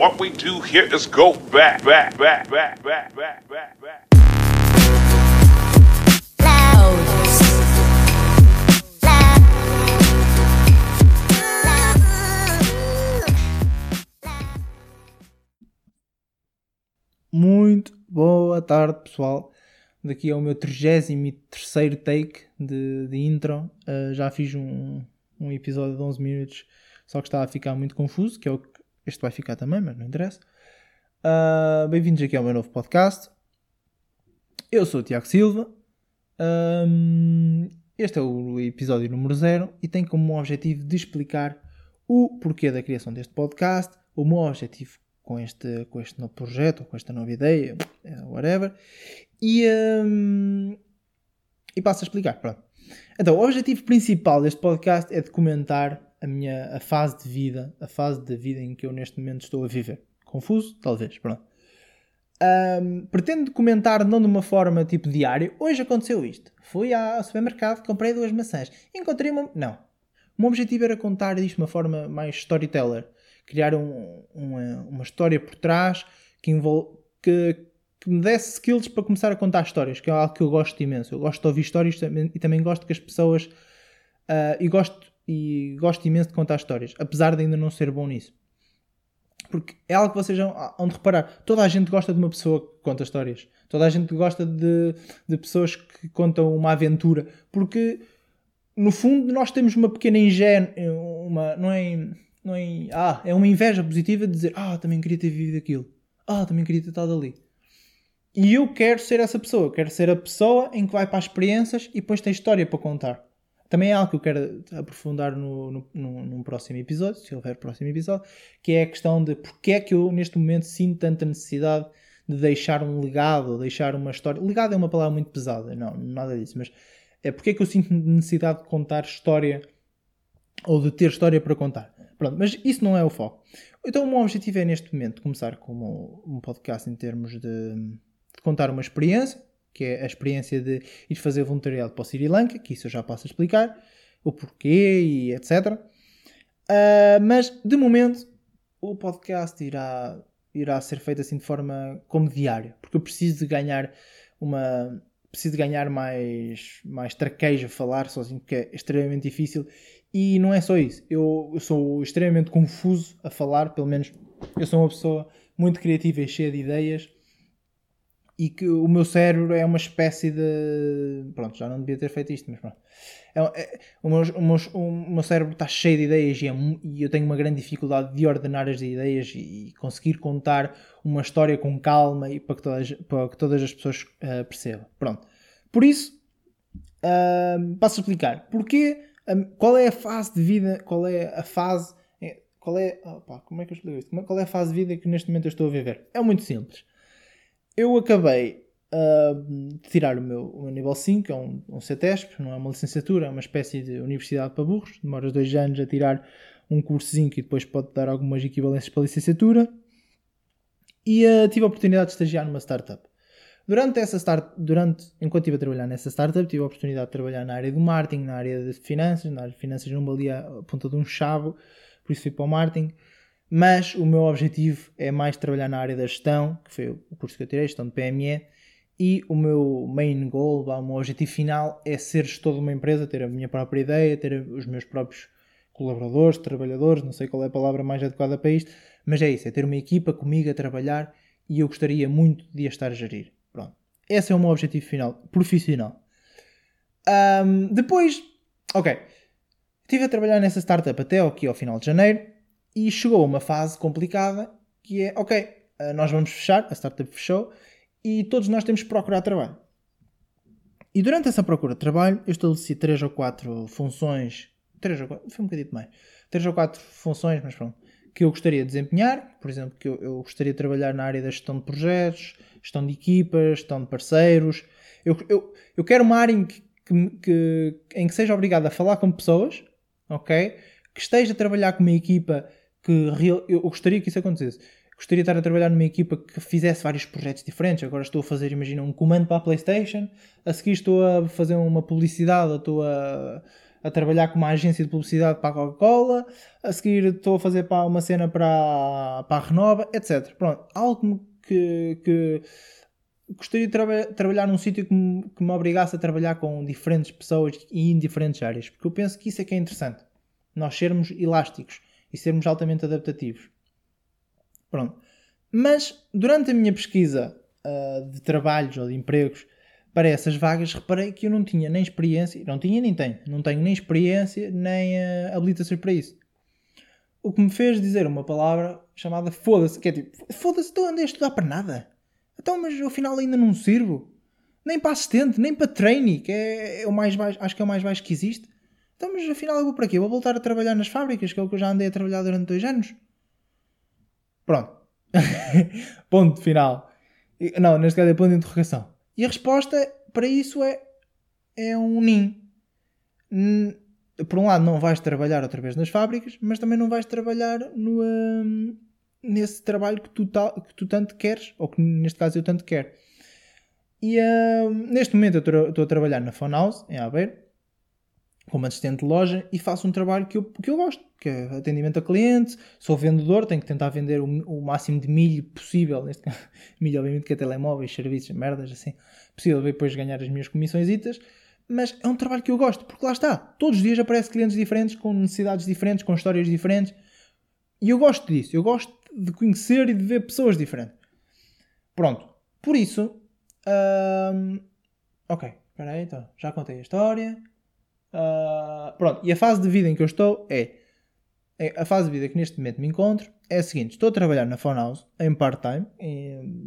What we do here is go back, back, back, back, back, back, back, back. Muito boa tarde, pessoal. Daqui é o meu 33 take de, de intro. Uh, já fiz um, um episódio de 11 minutos, só que estava a ficar muito confuso, que é o que este vai ficar também, mas não interessa. Uh, Bem-vindos aqui ao meu novo podcast. Eu sou o Tiago Silva. Um, este é o episódio número 0 e tem como objetivo de explicar o porquê da criação deste podcast, o meu objetivo com este, com este novo projeto, com esta nova ideia, é, whatever. E, um, e passo a explicar. Pronto. Então, o objetivo principal deste podcast é documentar a minha a fase de vida, a fase da vida em que eu neste momento estou a viver. Confuso? Talvez. Pronto. Um, pretendo documentar não de uma forma tipo diária. Hoje aconteceu isto. Fui ao supermercado, comprei duas maçãs. Encontrei uma. Não. O meu objetivo era contar isto de uma forma mais storyteller criar um, uma, uma história por trás que, envolve, que, que, me desse skills para começar a contar histórias, que é algo que eu gosto imenso. Eu gosto de ouvir histórias e também gosto que as pessoas. Uh, e, gosto, e gosto imenso de contar histórias, apesar de ainda não ser bom nisso. Porque é algo que vocês vão de reparar. Toda a gente gosta de uma pessoa que conta histórias. Toda a gente gosta de, de pessoas que contam uma aventura. Porque, no fundo, nós temos uma pequena ingênua. Uma, não é não é, ah, é uma inveja positiva de dizer, ah, também queria ter vivido aquilo, ah, também queria ter estado ali. E eu quero ser essa pessoa, quero ser a pessoa em que vai para as experiências e depois tem história para contar. Também é algo que eu quero aprofundar no, no, num próximo episódio, se houver próximo episódio, que é a questão de porque é que eu neste momento sinto tanta necessidade de deixar um legado, deixar uma história. Legado é uma palavra muito pesada, não, nada disso, mas é porque é que eu sinto necessidade de contar história ou de ter história para contar. Pronto, mas isso não é o foco. Então o meu objetivo é neste momento começar como um podcast em termos de, de contar uma experiência, que é a experiência de ir fazer voluntariado para o Sri Lanka, que isso eu já passo a explicar, o porquê e etc. Uh, ah, mas de momento o podcast irá, irá ser feito assim de forma como diária, porque eu preciso de ganhar uma preciso ganhar mais, mais traquejo a falar sozinho, porque é extremamente difícil e não é só isso. Eu, eu, sou extremamente confuso a falar, pelo menos eu sou uma pessoa muito criativa e cheia de ideias. E que o meu cérebro é uma espécie de. Pronto, já não devia ter feito isto, mas pronto. É, é, o, meu, o, meu, o, meu, cérebro está cheio de ideias e, é, e, eu tenho uma grande dificuldade de ordenar as ideias e, e conseguir contar uma história com calma e para que todas, para que todas as pessoas uh, percebam. Pronto. Por isso, uh, passo a explicar. Porquê qual é a fase de vida, qual é a fase, é, qual é, opa, como é que eu explico isto? Qual é a fase de vida que neste momento eu estou a viver? É muito simples. Eu acabei uh, de tirar o meu, o meu nível 5, é um, um CETESP, não é uma licenciatura, é uma espécie de universidade para burros, demoras dois anos a tirar um cursozinho que depois pode dar algumas equivalências para a licenciatura. E uh, tive a oportunidade de estagiar numa startup. Durante essa start, durante, enquanto estive a trabalhar nessa startup, tive a oportunidade de trabalhar na área do marketing, na área de finanças, na área de finanças não valia a ponta de um chavo, por isso fui para o marketing. Mas o meu objetivo é mais trabalhar na área da gestão, que foi o curso que eu tirei, gestão de PME, e o meu main goal, o meu objetivo final é ser gestor de uma empresa, ter a minha própria ideia, ter os meus próprios colaboradores, trabalhadores, não sei qual é a palavra mais adequada para isto, mas é isso, é ter uma equipa comigo a trabalhar e eu gostaria muito de a estar a gerir. Esse é o meu objetivo final, profissional. Um, depois, ok, estive a trabalhar nessa startup até aqui ao final de janeiro e chegou uma fase complicada que é, ok, ah, nós vamos fechar, a startup fechou e todos nós temos que procurar trabalho. E durante essa procura de trabalho, eu estabeleci 3 ou 4 funções, 3 ou 4, foi um bocadinho mais, 3 ou 4 funções, mas pronto, que eu gostaria de desempenhar. Por exemplo, que eu, eu gostaria de trabalhar na área da gestão de projetos, gestão de equipas, gestão de parceiros. Eu, eu, eu quero uma área em que, que, em que seja obrigado a falar com pessoas, ok? Que esteja a trabalhar com uma equipa que real, eu gostaria que isso acontecesse. Gostaria de estar a trabalhar numa equipa que fizesse vários projetos diferentes. Agora estou a fazer, imagina, um comando para a PlayStation. A seguir estou a fazer uma publicidade, estou a, a trabalhar com uma agência de publicidade para a Coca-Cola, a seguir estou a fazer para uma cena para, para a Renova, etc. Pronto, algo que, que gostaria de tra trabalhar num sítio que me, que me obrigasse a trabalhar com diferentes pessoas e em diferentes áreas, porque eu penso que isso é que é interessante. Nós sermos elásticos e sermos altamente adaptativos. Pronto. Mas durante a minha pesquisa uh, de trabalhos ou de empregos para essas vagas, reparei que eu não tinha nem experiência, não tinha nem tenho, não tenho nem experiência nem uh, habilitações para isso. O que me fez dizer uma palavra chamada foda-se, que é tipo, foda-se, estou andei a estudar para nada. Então, mas afinal ainda não sirvo. Nem para assistente, nem para trainee, que é, é, o mais baixo, acho que é o mais baixo que existe. Então, mas afinal eu vou para quê? Vou voltar a trabalhar nas fábricas, que é o que eu já andei a trabalhar durante dois anos. Pronto. ponto final. Não, neste caso é ponto de interrogação. E a resposta para isso é, é um NIM. Por um lado, não vais trabalhar outra vez nas fábricas, mas também não vais trabalhar no, um, nesse trabalho que tu, que tu tanto queres, ou que neste caso eu tanto quero. E uh, neste momento eu estou a trabalhar na House em Aveiro, como assistente de loja, e faço um trabalho que eu, que eu gosto, que é atendimento a cliente, sou vendedor, tenho que tentar vender o, o máximo de milho possível, neste caso, milho obviamente que é telemóveis, serviços, merdas assim, possível depois ganhar as minhas comissões, mas é um trabalho que eu gosto, porque lá está, todos os dias aparecem clientes diferentes, com necessidades diferentes, com histórias diferentes, e eu gosto disso, eu gosto de conhecer e de ver pessoas diferentes. Pronto. Por isso. Um, ok, espera aí, então. Já contei a história. Uh, pronto. E a fase de vida em que eu estou é, é. A fase de vida que neste momento me encontro é a seguinte: estou a trabalhar na Phone House em part-time.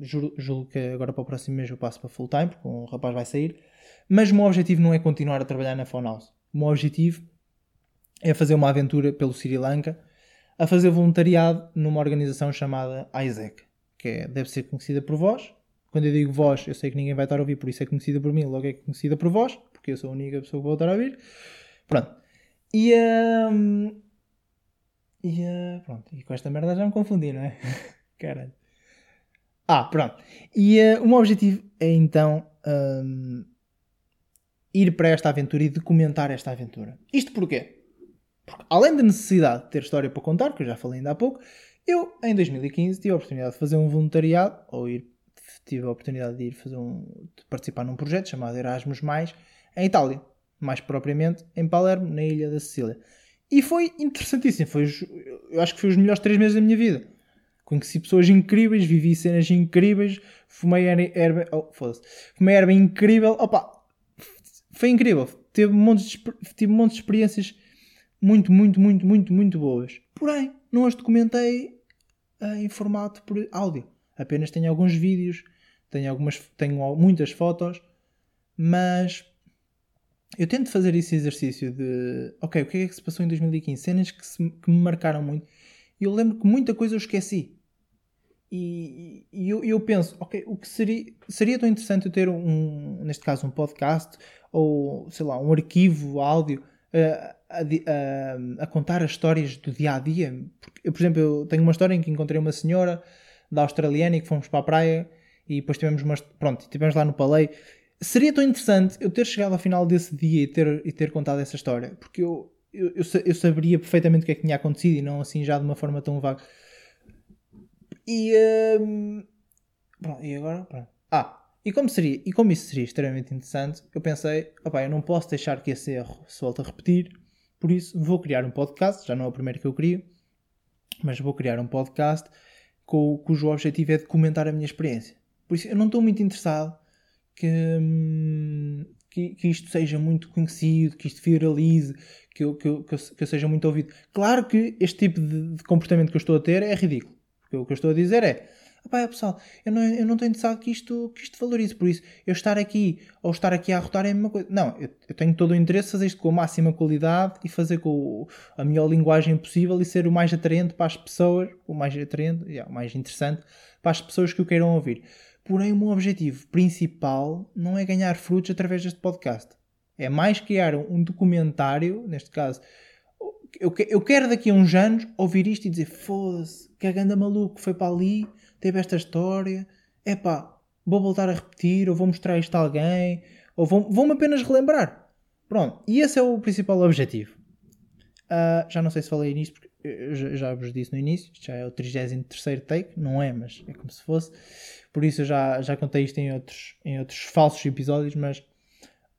Julgo que agora para o próximo mês eu passo para full-time, porque um rapaz vai sair. Mas o meu objetivo não é continuar a trabalhar na Phone House. O meu objetivo é fazer uma aventura pelo Sri Lanka a fazer voluntariado numa organização chamada Isaac, que é, deve ser conhecida por vós. Quando eu digo vós, eu sei que ninguém vai estar a ouvir, por isso é conhecida por mim, logo é conhecida por vós, porque eu sou a única pessoa que vou estar a ouvir. Pronto. E, um, e uh, pronto, e com esta merda já me confundi, não é? Caralho. Ah, pronto. E uh, o meu objetivo é então um, ir para esta aventura e documentar esta aventura. Isto porquê? Porque, além da necessidade de ter história para contar, que eu já falei ainda há pouco, eu, em 2015, tive a oportunidade de fazer um voluntariado, ou ir, tive a oportunidade de ir fazer um, de participar num projeto chamado Erasmus em Itália. Mais propriamente em Palermo, na ilha da Sicília. E foi interessantíssimo. Foi, eu acho que foi os melhores três meses da minha vida. Conheci pessoas incríveis, vivi cenas incríveis, fumei erva, oh, fumei erva incrível. Opa, foi incrível. Teve um monte de, tive um monte de experiências muito, muito, muito, muito, muito boas. Porém, não as documentei uh, em formato por áudio. Apenas tenho alguns vídeos, tenho, algumas, tenho muitas fotos, mas eu tento fazer esse exercício de ok, o que é que se passou em 2015? Cenas que, se, que me marcaram muito. E eu lembro que muita coisa eu esqueci. E, e eu, eu, penso, ok, o que seria, seria tão interessante eu ter um, neste caso, um podcast ou sei lá, um arquivo áudio a, a, a, contar as histórias do dia a dia. Porque, eu, por exemplo, eu tenho uma história em que encontrei uma senhora da australiana e que fomos para a praia e depois tivemos uma, pronto, estivemos lá no Palei. Seria tão interessante eu ter chegado ao final desse dia e ter, e ter contado essa história, porque eu, eu, eu, eu saberia perfeitamente o que é que tinha acontecido e não assim já de uma forma tão vaga. E, um, pronto, e agora? Pronto. Ah, e como, seria, e como isso seria extremamente interessante, eu pensei, opá, eu não posso deixar que esse erro se volte a repetir, por isso vou criar um podcast, já não é o primeiro que eu crio, mas vou criar um podcast cujo objetivo é documentar a minha experiência. Por isso eu não estou muito interessado que, que, que, isto seja muito conhecido, que isto viralize, que eu, que, eu, que, eu, que eu seja muito ouvido. Claro que este tipo de, de comportamento que eu estou a ter é ridículo. O que eu estou a dizer é Pá, é, pessoal, eu não, eu não estou interessado que isto, que isto valorize, por isso eu estar aqui ou estar aqui a arrotar é a mesma coisa. Não, eu, eu tenho todo o interesse em fazer isto com a máxima qualidade e fazer com a melhor linguagem possível e ser o mais atraente para as pessoas, o mais atraente, yeah, o mais interessante para as pessoas que o queiram ouvir. Porém, o meu objetivo principal não é ganhar frutos através deste podcast. É mais criar um documentário, neste caso, eu, quero daqui a uns anos ouvir isto e dizer: foda-se, que a ganda maluco foi para ali teve esta história, é pá, vou voltar a repetir, ou vou mostrar isto a alguém, ou vou-me apenas relembrar. Pronto, e esse é o principal objetivo. Uh, já não sei se falei nisso, porque eu já, vos disse no início, isto já é o 33 take, não é, mas é como se fosse. Por isso eu já, já contei isto em outros, em outros falsos episódios, mas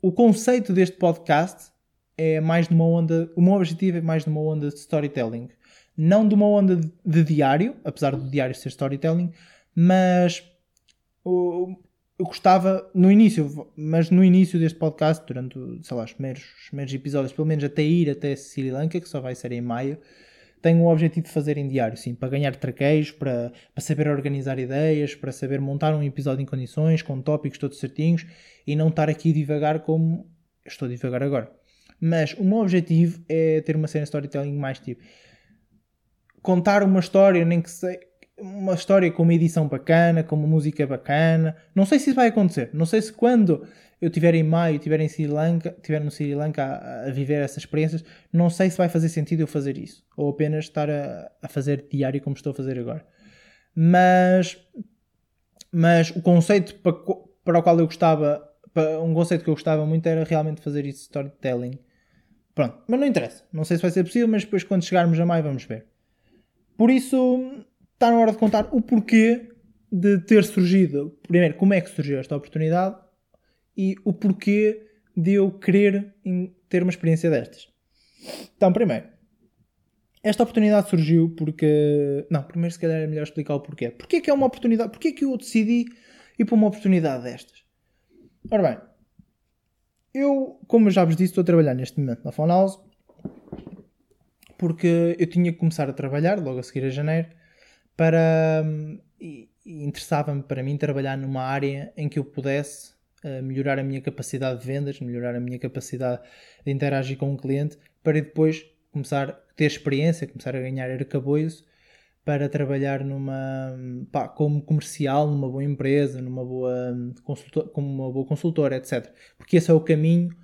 o conceito deste podcast é mais numa onda. O meu objetivo é mais numa onda de storytelling. Não de uma onda de, de diário, apesar do diário ser storytelling, mas eu gostava no início, mas no início deste podcast, durante sei lá, os, primeiros, os primeiros episódios, pelo menos até ir até Sri Lanka, que só vai ser em maio, tenho o objetivo de fazer em diário, sim, para ganhar traqueios, para, para saber organizar ideias, para saber montar um episódio em condições, com tópicos todos certinhos e não estar aqui devagar como estou a divagar agora. Mas o meu objetivo é ter uma cena storytelling mais tipo contar uma história, nem que sei uma história com uma edição bacana, com uma música bacana. Não sei se isso vai acontecer. Não sei se quando eu estiver em maio, estiver em Sri Lanka, estiver no Sri Lanka a, a, viver essas experiências, não sei se vai fazer sentido eu fazer isso. Ou apenas estar a, a fazer diário como estou a fazer agora. Mas, mas o conceito para, para o qual eu gostava, um conceito que eu gostava muito era realmente fazer isso storytelling. Pronto, mas não interessa. Não sei se vai ser possível, mas depois quando chegarmos a maio vamos ver. Por isso, está na hora de contar o porquê de ter surgido. Primeiro, como é que surgiu esta oportunidade e o porquê de eu querer ter uma experiência destas. Então, primeiro, esta oportunidade surgiu porque. Não, primeiro, se calhar é melhor explicar o porquê. Porquê que é uma oportunidade? Porquê que eu decidi ir para uma oportunidade destas? Ora bem, eu, como já vos disse, estou a trabalhar neste momento na Fonouse porque eu tinha que começar a trabalhar logo a seguir a janeiro para. E interessava-me para mim trabalhar numa área em que eu pudesse uh, melhorar a minha capacidade de vendas, melhorar a minha capacidade de interagir com o cliente, para depois começar a ter experiência, começar a ganhar arcabouço para trabalhar numa pá, como comercial numa boa empresa, numa boa consultor, como uma boa consultora, etc. Porque esse é o caminho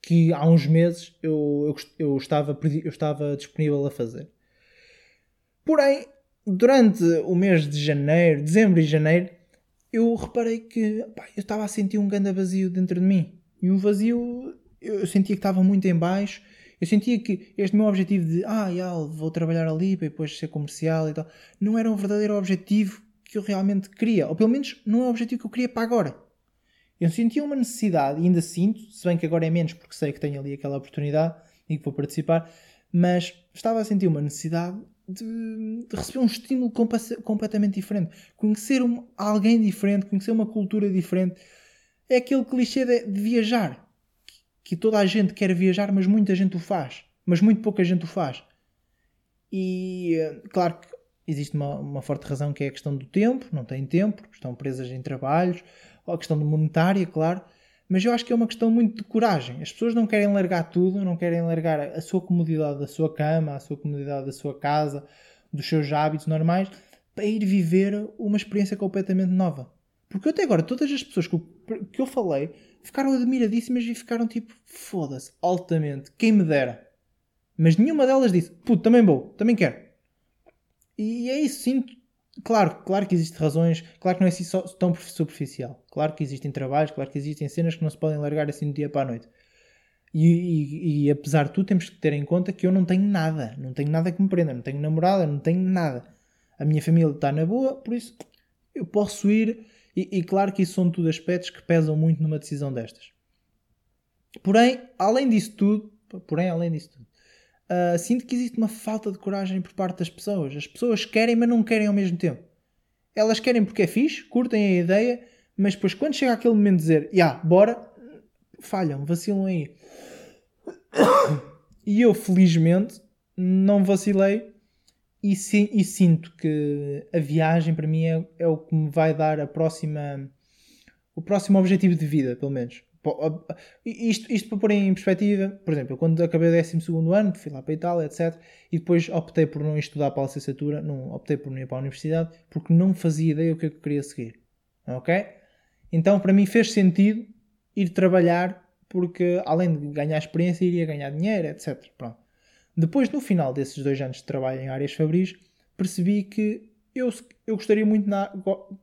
que há uns meses eu, eu, eu, estava, eu estava disponível a fazer. Porém, durante o mês de janeiro, dezembro e janeiro, eu reparei que pá, eu estava a sentir um grande vazio dentro de mim. E um vazio, eu sentia que estava muito em baixo. Eu sentia que este meu objetivo de, ah, já, vou trabalhar ali para depois ser comercial e tal, não era um verdadeiro objetivo que eu realmente queria. Ou pelo menos não é o objetivo que eu queria para agora. Eu sentia uma necessidade, e ainda sinto, se bem que agora é menos porque sei que tenho ali aquela oportunidade e que vou participar, mas estava a sentir uma necessidade de, de receber um estímulo completamente diferente, conhecer um, alguém diferente, conhecer uma cultura diferente. É aquele clichê de, de viajar, que, toda a gente quer viajar, mas muita gente o faz, mas muito pouca gente o faz. E claro que existe uma, uma, forte razão que é a questão do tempo, não têm tempo, estão presas em trabalhos, ou a questão monetária, claro, mas eu acho que é uma questão muito de coragem. As pessoas não querem largar tudo, não querem largar a sua comodidade da sua cama, a sua comodidade da sua casa, dos seus hábitos normais, para ir viver uma experiência completamente nova. Porque até agora, todas as pessoas que eu, que eu falei ficaram admiradíssimas e ficaram tipo, foda-se, altamente, quem me dera. Mas nenhuma delas disse, puto, também vou, também quero. E é isso, sinto Claro, claro que existem razões, claro que não é assim só tão superficial. Claro que existem trabalhos, claro que existem cenas que não se podem largar assim do dia para a noite. E, e, e, apesar de tudo, temos que ter em conta que eu não tenho nada, não tenho nada que me prenda, não tenho namorada, não tenho nada. A minha família está na boa, por isso eu posso ir. E, e claro que isso são tudo aspectos que pesam muito numa decisão destas. Porém, além disso tudo, porém, além disso tudo, uh, sinto que existe uma falta de coragem por parte das pessoas. As pessoas querem, mas não querem ao mesmo tempo. Elas querem porque é fixe, curtem a ideia, mas depois quando chega aquele momento de dizer, já, yeah, bora, falham, vacilam aí. E eu, felizmente, não vacilei e, e, sinto que a viagem para mim é, é, o que me vai dar a próxima o próximo objetivo de vida, pelo menos. Isto, isto para pôr em perspectiva, por exemplo, quando acabei o 12 ano, fui lá para a Itália, etc. E depois optei por não estudar para a licenciatura, não, optei por não ir para a universidade, porque não fazia ideia o que é que eu queria seguir. Ok? Então, para mim fez sentido ir trabalhar, porque além de ganhar experiência, iria ganhar dinheiro, etc. Pronto. Depois, no final desses dois anos de trabalho em áreas fabris, percebi que eu, eu gostaria muito, na,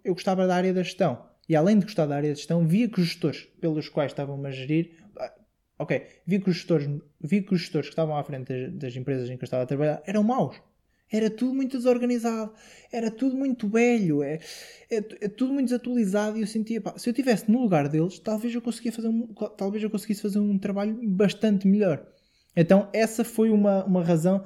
eu gostava da área da gestão e além de gostar da área de gestão, via que os gestores pelos quais estavam a gerir, Ok, vi que os gestores, vi que, os gestores que estavam à frente das, das empresas em que eu estava a trabalhar eram maus. Era tudo muito desorganizado, era tudo muito velho, é, é, é tudo muito desatualizado e eu sentia, pá, se eu estivesse no lugar deles, talvez eu, conseguia fazer um, talvez eu conseguisse fazer um trabalho bastante melhor. Então essa foi uma, uma razão,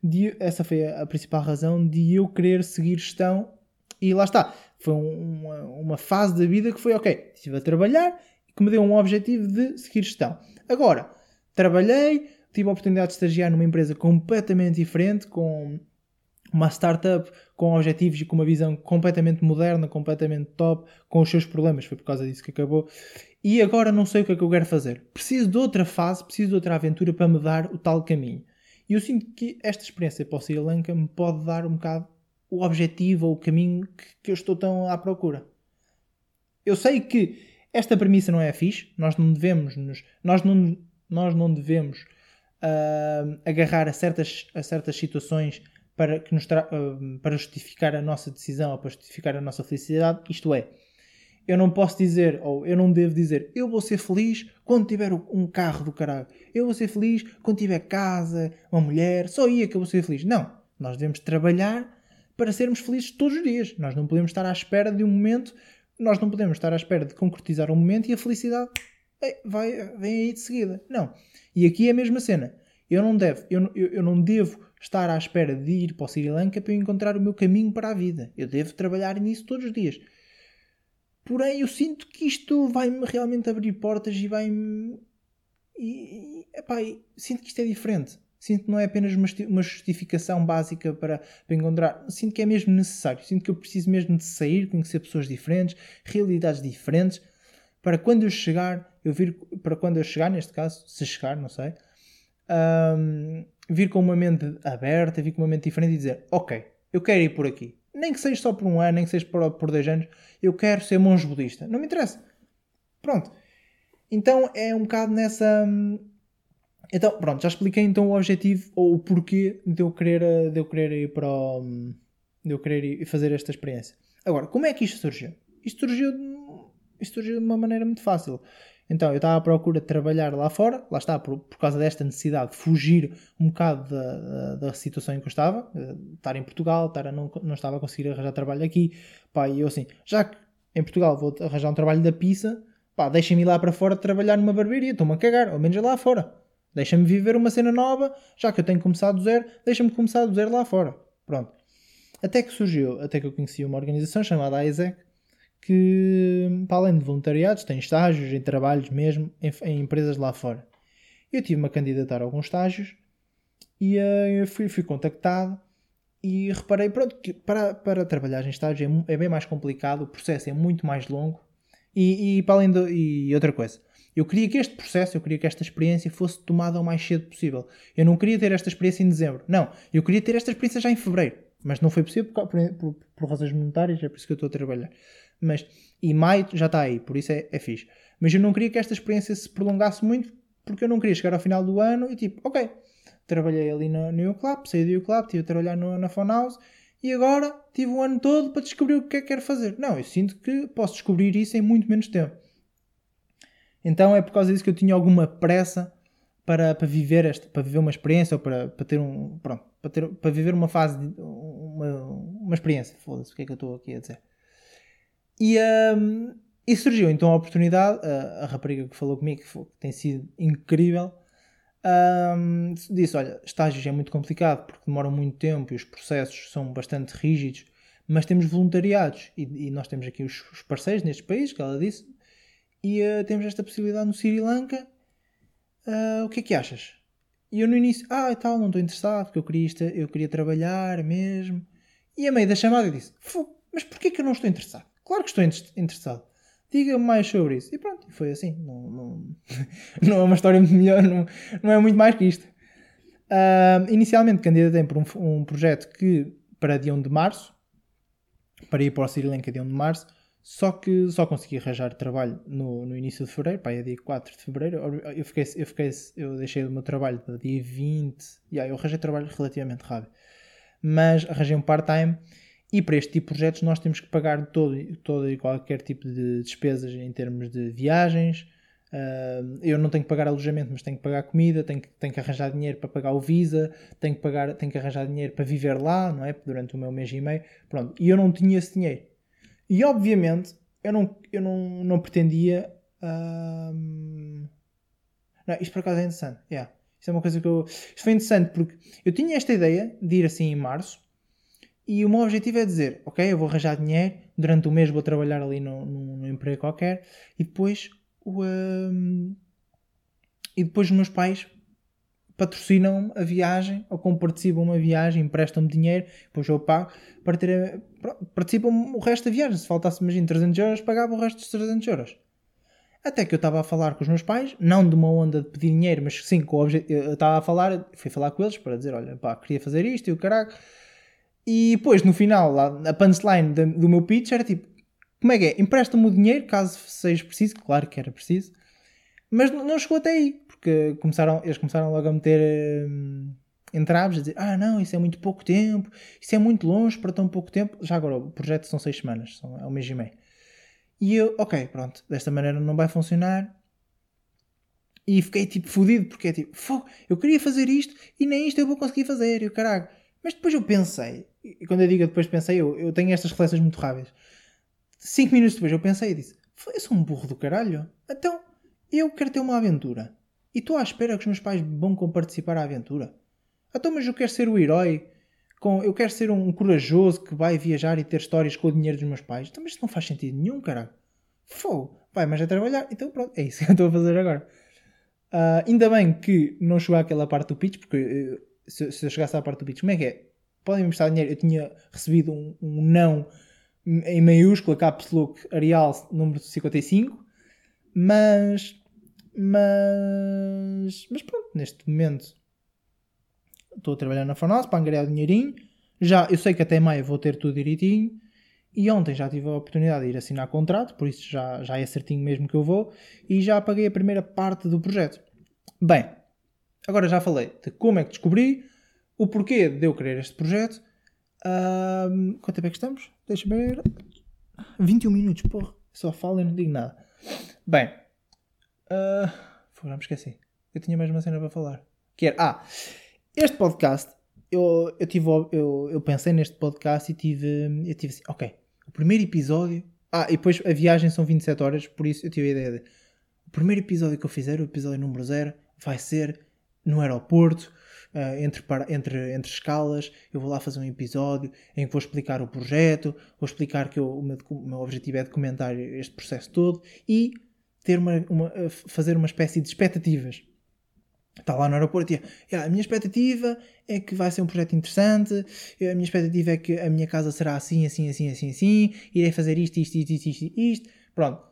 de, essa foi a principal razão de eu querer seguir gestão e lá está. Foi uma, uma fase da vida que foi, ok, estive a trabalhar e que me deu um objetivo de seguir gestão. Agora, trabalhei, tive a oportunidade de estagiar numa empresa completamente diferente, com uma startup com objetivos e com uma visão completamente moderna, completamente top, com os seus problemas. Foi por causa disso que acabou. E agora não sei o que é que eu quero fazer. Preciso de outra fase, preciso de outra aventura para me dar o tal caminho. E eu sinto que esta experiência para o Sri Lanka me pode dar um bocado o objetivo ou o caminho que, que eu estou tão à procura. Eu sei que esta premissa não é fixe, nós não devemos nos, nós não, nós não devemos uh, agarrar a certas, a certas situações para, que nos uh, para justificar a nossa decisão ou para justificar a nossa felicidade. Isto é, eu não posso dizer, ou eu não devo dizer, eu vou ser feliz quando tiver um carro do caralho. Eu vou ser feliz quando tiver casa, uma mulher, só aí é que eu vou ser feliz. Não. Nós devemos trabalhar para sermos felizes todos os dias. Nós não podemos estar à espera de um momento, nós não podemos estar à espera de concretizar um momento e a felicidade vai, vem aí de seguida. Não. E aqui é a mesma cena. Eu não devo, eu, eu, eu não devo estar à espera de ir para o Sri Lanka para eu encontrar o meu caminho para a vida. Eu devo trabalhar nisso todos os dias. Porém, eu sinto que isto vai-me realmente abrir portas e vai-me. E, epá, sinto que isto é diferente. Sinto que não é apenas uma justificação básica para, para encontrar. Sinto que é mesmo necessário. Sinto que eu preciso mesmo de sair, conhecer pessoas diferentes, realidades diferentes, para quando eu chegar, eu vir. Para quando eu chegar, neste caso, se chegar, não sei, um, vir com uma mente aberta, vir com uma mente diferente e dizer: Ok, eu quero ir por aqui. Nem que seja só por um ano, nem que seja por, por dois anos, eu quero ser monge budista. Não me interessa. Pronto. Então é um bocado nessa. Então, pronto, já expliquei então o objetivo ou o porquê de eu querer, de eu querer ir para o, de eu querer ir fazer esta experiência. Agora, como é que isto surgiu? Isto surgiu, isto surgiu de uma maneira muito fácil. Então eu estava à procura de trabalhar lá fora, lá está, por, por causa desta necessidade de fugir um bocado da, da, da situação em que eu estava, eh, estar em Portugal, estar não, não estava a conseguir arranjar trabalho aqui, pá, e eu assim, já que em Portugal vou arranjar um trabalho da pizza, pá, deixem-me ir lá para fora trabalhar numa barbearia, estou-me a cagar, ao menos lá fora. Deixa-me viver uma cena nova, já que eu tenho começado do zero, deixa-me começar do zero lá fora. Pronto. Até que surgiu, até que eu conheci uma organização chamada AISEC, que, para além de voluntariados, tem estágios em trabalhos mesmo em, em empresas lá fora. Eu tive-me a candidatar a alguns estágios e uh, fui, fui contactado e reparei pronto, que para, para trabalhar em estágios é, é, bem mais complicado, o processo é muito mais longo e, e para além de, e outra coisa. Eu queria que este processo, eu queria que esta experiência fosse tomada o mais cedo possível. Eu não queria ter esta experiência em dezembro. Não, eu queria ter esta experiência já em fevereiro. Mas não foi possível por, por, por razões monetárias, é por isso que eu estou a trabalhar. Mas, e maio já está aí, por isso é, é fixe. Mas eu não queria que esta experiência se prolongasse muito, porque eu não queria chegar ao final do ano e tipo, ok, trabalhei ali no, no Club, saí do Club, estive a trabalhar no, na Phone House e agora tive o ano todo para descobrir o que é que quero fazer. Não, eu sinto que posso descobrir isso em muito menos tempo. Então é por causa disso que eu tinha alguma pressa para, para viver esta, para viver uma experiência ou para, para ter um, pronto, para, ter, para viver uma fase, de, uma, uma experiência. Foda-se, o que é que eu estou aqui a dizer? E, um, e surgiu então a oportunidade, a, a rapariga que falou comigo, que, foi, que tem sido incrível, um, disse: Olha, estágios é muito complicado porque demoram muito tempo e os processos são bastante rígidos, mas temos voluntariados e, e nós temos aqui os, os, parceiros nestes países, que ela disse, e uh, temos esta possibilidade no Sri Lanka. Uh, o que é que achas? E eu no início, ah, e tal, não estou interessado, porque eu queria, isto, eu queria trabalhar mesmo. E a meio da chamada eu disse: Mas porquê que eu não estou interessado? Claro que estou interessado. Diga-me mais sobre isso. E pronto, foi assim. Não, não, não é uma história muito melhor, não, não é muito mais que isto. Uh, inicialmente candidatei para um, um, projeto que para dia 1 de março, para ir para o Sri Lanka dia 1 de março, só que só consegui arranjar trabalho no, no início de fevereiro, pá, é dia 4 de fevereiro. Eu, fiquei, eu, fiquei, eu deixei o meu trabalho para dia 20, yeah, eu arranjei trabalho relativamente rápido, mas arranjei um part-time e para este tipo de projetos nós temos que pagar todo, todo e qualquer tipo de despesas em termos de viagens, Uh, eu não tenho que pagar alojamento, mas tenho que pagar comida, tenho que, tenho que arranjar dinheiro para pagar o Visa, tenho que, pagar, tenho que arranjar dinheiro para viver lá, não é? Durante o meu mês e meio. Pronto. E eu não tinha esse dinheiro. E obviamente eu não, eu não, não pretendia. Uh... Não, isto por acaso é interessante. Yeah. Isto é uma coisa que eu. Isto foi interessante porque eu tinha esta ideia de ir assim em março e o meu objetivo é dizer: Ok, eu vou arranjar dinheiro, durante o mês vou trabalhar ali num, num emprego qualquer e depois o, um, e depois os meus pais patrocinam a viagem ou como participam uma viagem, emprestam-me dinheiro, depois eu pago para ter, participam o resto da viagem. Se faltasse, imagina, 300 euros, pagava o resto dos 300 euros. Até que eu estava a falar com os meus pais, não de uma onda de pedir dinheiro, mas sim com o objetivo. Eu estava a falar, fui falar com eles para dizer: olha, pá, queria fazer isto e o caraca. E depois, no final, lá, a punchline do meu pitch era tipo: como é que é? Empresta-me o dinheiro, caso seja preciso, claro que era preciso, mas não chegou até aí, porque começaram, eles começaram logo a meter hum, entraves, a dizer: ah, não, isso é muito pouco tempo, isso é muito longe para tão pouco tempo. Já agora, o projeto são seis semanas, são, é um mês e meio. E eu, ok, pronto, desta maneira não vai funcionar. E fiquei tipo fodido, porque é tipo, eu queria fazer isto e nem isto eu vou conseguir fazer, e o caralho. Mas depois eu pensei, e quando eu digo depois pensei, eu, eu tenho estas reflexões muito rápidas. Cinco minutos depois eu pensei e disse: Eu sou um burro do caralho. Então, eu quero ter uma aventura. E estou à espera que os meus pais vão participar à aventura. Então, mas eu quero ser o herói. Com, eu quero ser um corajoso que vai viajar e ter histórias com o dinheiro dos meus pais. Então, mas isto não faz sentido nenhum, caralho. Fogo. Vai, mas a trabalhar. Então, pronto. É isso que eu estou a fazer agora. Uh, ainda bem que não chegou àquela parte do pitch, porque uh, se, se, eu chegasse à parte do pitch, como é que é? Podem me emprestar dinheiro. Eu tinha recebido um, um não em maiúscula, caps look, Arial, número 55, mas, mas, mas pronto, neste momento estou a trabalhar na Fornos para angariar o dinheirinho, já, eu sei que até maio vou ter tudo direitinho, e ontem já tive a oportunidade de ir assinar contrato, por isso já, já é certinho mesmo que eu vou, e já paguei a primeira parte do projeto. Bem, agora já falei de como é que descobri, o porquê de eu querer este projeto, um, quanto tempo é que estamos? Deixa-me ver. 21 minutos, porra. Só falo e não digo nada. Bem. Uh, já me esqueci. Eu tinha mais uma cena para falar. Que era. Ah! Este podcast. Eu, eu, tive, eu, eu pensei neste podcast e tive. Eu tive assim. Ok. O primeiro episódio. Ah, e depois a viagem são 27 horas. Por isso eu tive a ideia de. O primeiro episódio que eu fizer, o episódio número 0, vai ser no aeroporto uh, entre, para, entre, entre escalas. Eu vou lá fazer um episódio em que vou explicar o projeto, vou explicar que eu, o, meu, o meu objetivo é documentar este processo todo e ter uma, uma, fazer uma espécie de expectativas. Está lá no aeroporto e yeah, a minha expectativa é que vai ser um projeto interessante, a minha expectativa é que a minha casa será assim, assim, assim, assim, assim, irei fazer isto, isto, isto, isto, isto, isto. Pronto.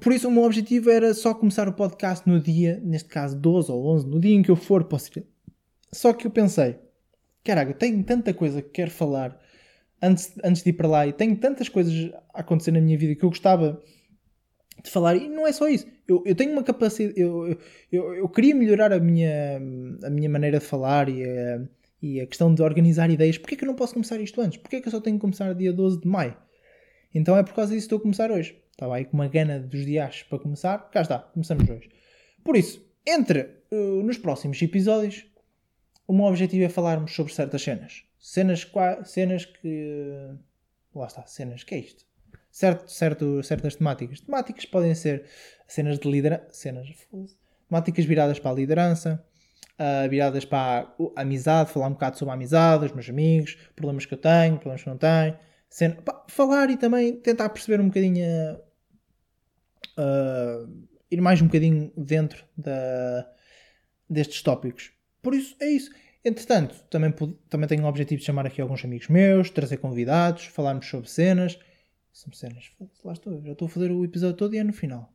Por isso o meu objetivo era só começar o podcast no dia, neste caso 12 ou 11, no dia em que eu for para o só que eu pensei, caralho, tenho tanta coisa que quero falar antes, antes de ir para lá e tenho tantas coisas a acontecer na minha vida que eu gostava de falar e não é só isso. Eu, eu tenho uma capacidade, eu, eu, eu queria melhorar a minha, a minha maneira de falar e a, e a questão de organizar ideias. Porquê que eu não posso começar isto antes? Porquê que eu só tenho que começar dia 12 de maio? Então é por causa disso que estou a começar hoje. Estava aí com uma gana dos dias para começar. Cá está, começamos hoje. Por isso, entre uh, nos próximos episódios o meu objetivo é falarmos sobre certas cenas. Cenas, cenas que. Lá está, cenas, que é isto? Certo, certo, certas temáticas. Temáticas podem ser cenas de liderança. Cenas. Temáticas viradas para a liderança, uh, viradas para a amizade, falar um bocado sobre a amizade, os meus amigos, problemas que eu tenho, problemas que não tenho. Cena, pá, falar e também tentar perceber um bocadinho. Uh, ir mais um bocadinho dentro da, destes tópicos. Por isso, é isso. Entretanto, também, também tenho o objetivo de chamar aqui alguns amigos meus, trazer convidados, falarmos sobre cenas. Sobre cenas, lá estou, já estou a fazer o episódio todo e é no final.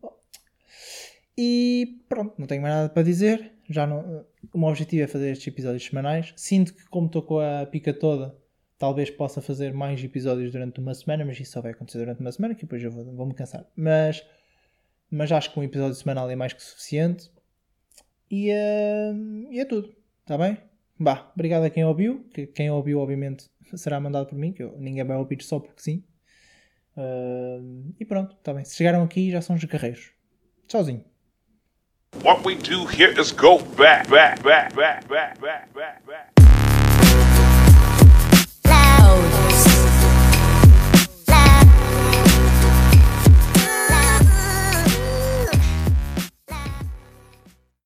E pronto, não tenho mais nada para dizer. Já não, o meu objetivo é fazer estes episódios semanais. Sinto que, como estou com a pica toda, talvez possa fazer mais episódios durante uma semana, mas isso só vai acontecer durante uma semana, que depois eu vou, vou me cansar. Mas, mas acho que um episódio semanal é mais que suficiente. E, uh, e é tudo. Está bem? Bah, obrigado a quem ouviu. Que quem ouviu, obviamente, será mandado por mim, que eu, ninguém vai ouvir só porque sim. Uh, e pronto, está bem. Se chegaram aqui já são os guerreiros. Sozinho. What we do here is go back, back, back, back, back, back, back, back.